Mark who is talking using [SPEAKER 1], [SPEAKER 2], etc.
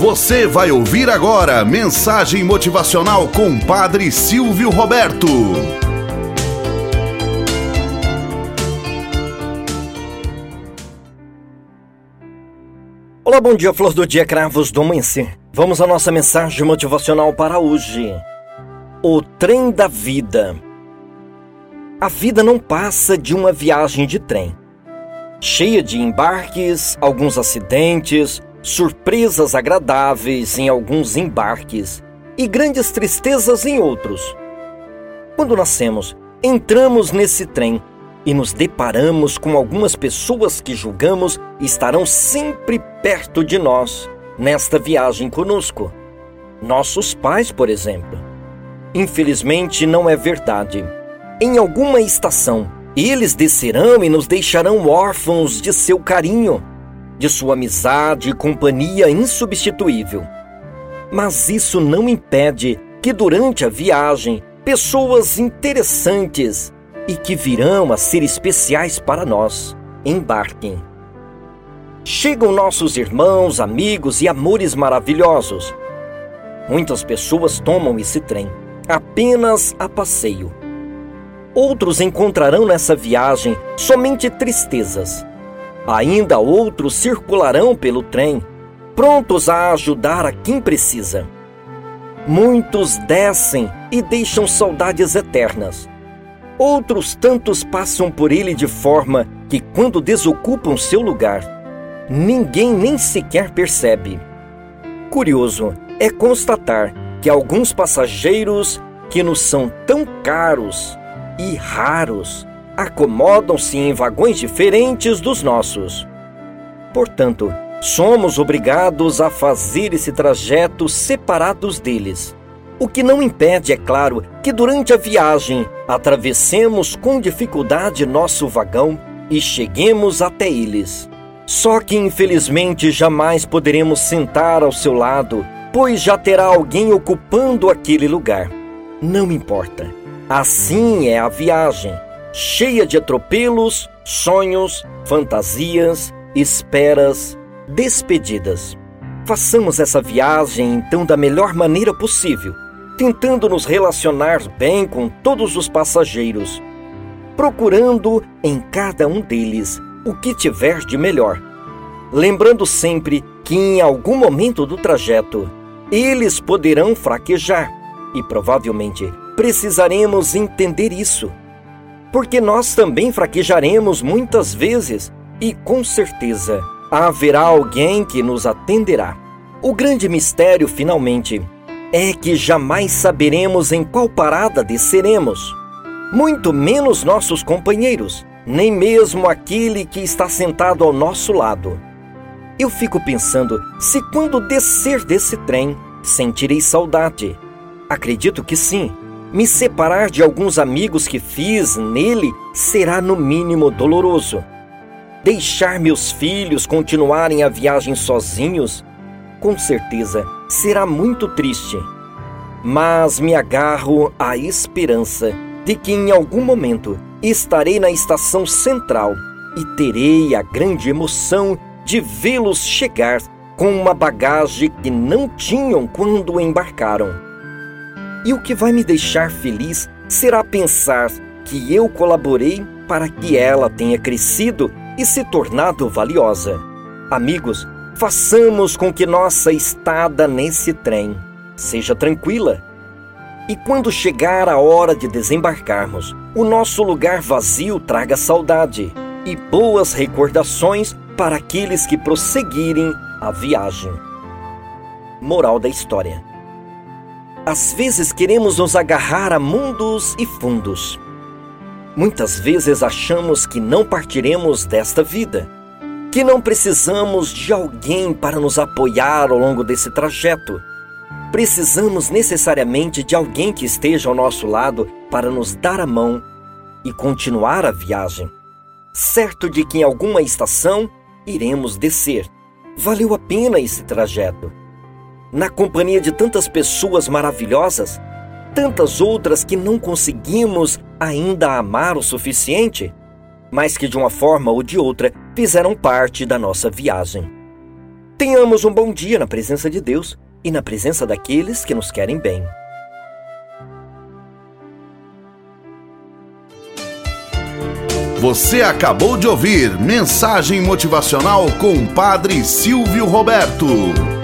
[SPEAKER 1] Você vai ouvir agora mensagem motivacional com Padre Silvio Roberto.
[SPEAKER 2] Olá, bom dia, flor do dia, cravos do amanhecer. Vamos à nossa mensagem motivacional para hoje. O trem da vida. A vida não passa de uma viagem de trem, cheia de embarques, alguns acidentes, surpresas agradáveis em alguns embarques e grandes tristezas em outros. Quando nascemos, entramos nesse trem e nos deparamos com algumas pessoas que julgamos estarão sempre perto de nós nesta viagem conosco. Nossos pais, por exemplo. Infelizmente, não é verdade. Em alguma estação, eles descerão e nos deixarão órfãos de seu carinho de sua amizade e companhia insubstituível. Mas isso não impede que durante a viagem pessoas interessantes e que virão a ser especiais para nós embarquem. Chegam nossos irmãos, amigos e amores maravilhosos. Muitas pessoas tomam esse trem apenas a passeio. Outros encontrarão nessa viagem somente tristezas Ainda outros circularão pelo trem, prontos a ajudar a quem precisa. Muitos descem e deixam saudades eternas. Outros tantos passam por ele de forma que, quando desocupam seu lugar, ninguém nem sequer percebe. Curioso é constatar que alguns passageiros que nos são tão caros e raros acomodam-se em vagões diferentes dos nossos. Portanto, somos obrigados a fazer esse trajeto separados deles. O que não impede, é claro, que durante a viagem atravessemos com dificuldade nosso vagão e cheguemos até eles. Só que infelizmente jamais poderemos sentar ao seu lado, pois já terá alguém ocupando aquele lugar. Não importa. Assim é a viagem cheia de atropelos, sonhos, fantasias, esperas, despedidas. Façamos essa viagem então da melhor maneira possível, tentando nos relacionar bem com todos os passageiros, procurando em cada um deles o que tiver de melhor. Lembrando sempre que em algum momento do trajeto eles poderão fraquejar e provavelmente precisaremos entender isso porque nós também fraquejaremos muitas vezes e com certeza haverá alguém que nos atenderá. O grande mistério, finalmente, é que jamais saberemos em qual parada desceremos, muito menos nossos companheiros, nem mesmo aquele que está sentado ao nosso lado. Eu fico pensando se quando descer desse trem sentirei saudade. Acredito que sim me separar de alguns amigos que fiz nele será no mínimo doloroso. Deixar meus filhos continuarem a viagem sozinhos, com certeza será muito triste. Mas me agarro à esperança de que em algum momento estarei na estação central e terei a grande emoção de vê-los chegar com uma bagagem que não tinham quando embarcaram e o que vai me deixar feliz será pensar que eu colaborei para que ela tenha crescido e se tornado valiosa. Amigos, façamos com que nossa estada nesse trem seja tranquila. E quando chegar a hora de desembarcarmos, o nosso lugar vazio traga saudade e boas recordações para aqueles que prosseguirem a viagem. Moral da história às vezes queremos nos agarrar a mundos e fundos. Muitas vezes achamos que não partiremos desta vida, que não precisamos de alguém para nos apoiar ao longo desse trajeto. Precisamos necessariamente de alguém que esteja ao nosso lado para nos dar a mão e continuar a viagem. Certo de que em alguma estação iremos descer. Valeu a pena esse trajeto na companhia de tantas pessoas maravilhosas, tantas outras que não conseguimos ainda amar o suficiente, mas que de uma forma ou de outra fizeram parte da nossa viagem. Tenhamos um bom dia na presença de Deus e na presença daqueles que nos querem bem.
[SPEAKER 1] Você acabou de ouvir Mensagem Motivacional com o Padre Silvio Roberto.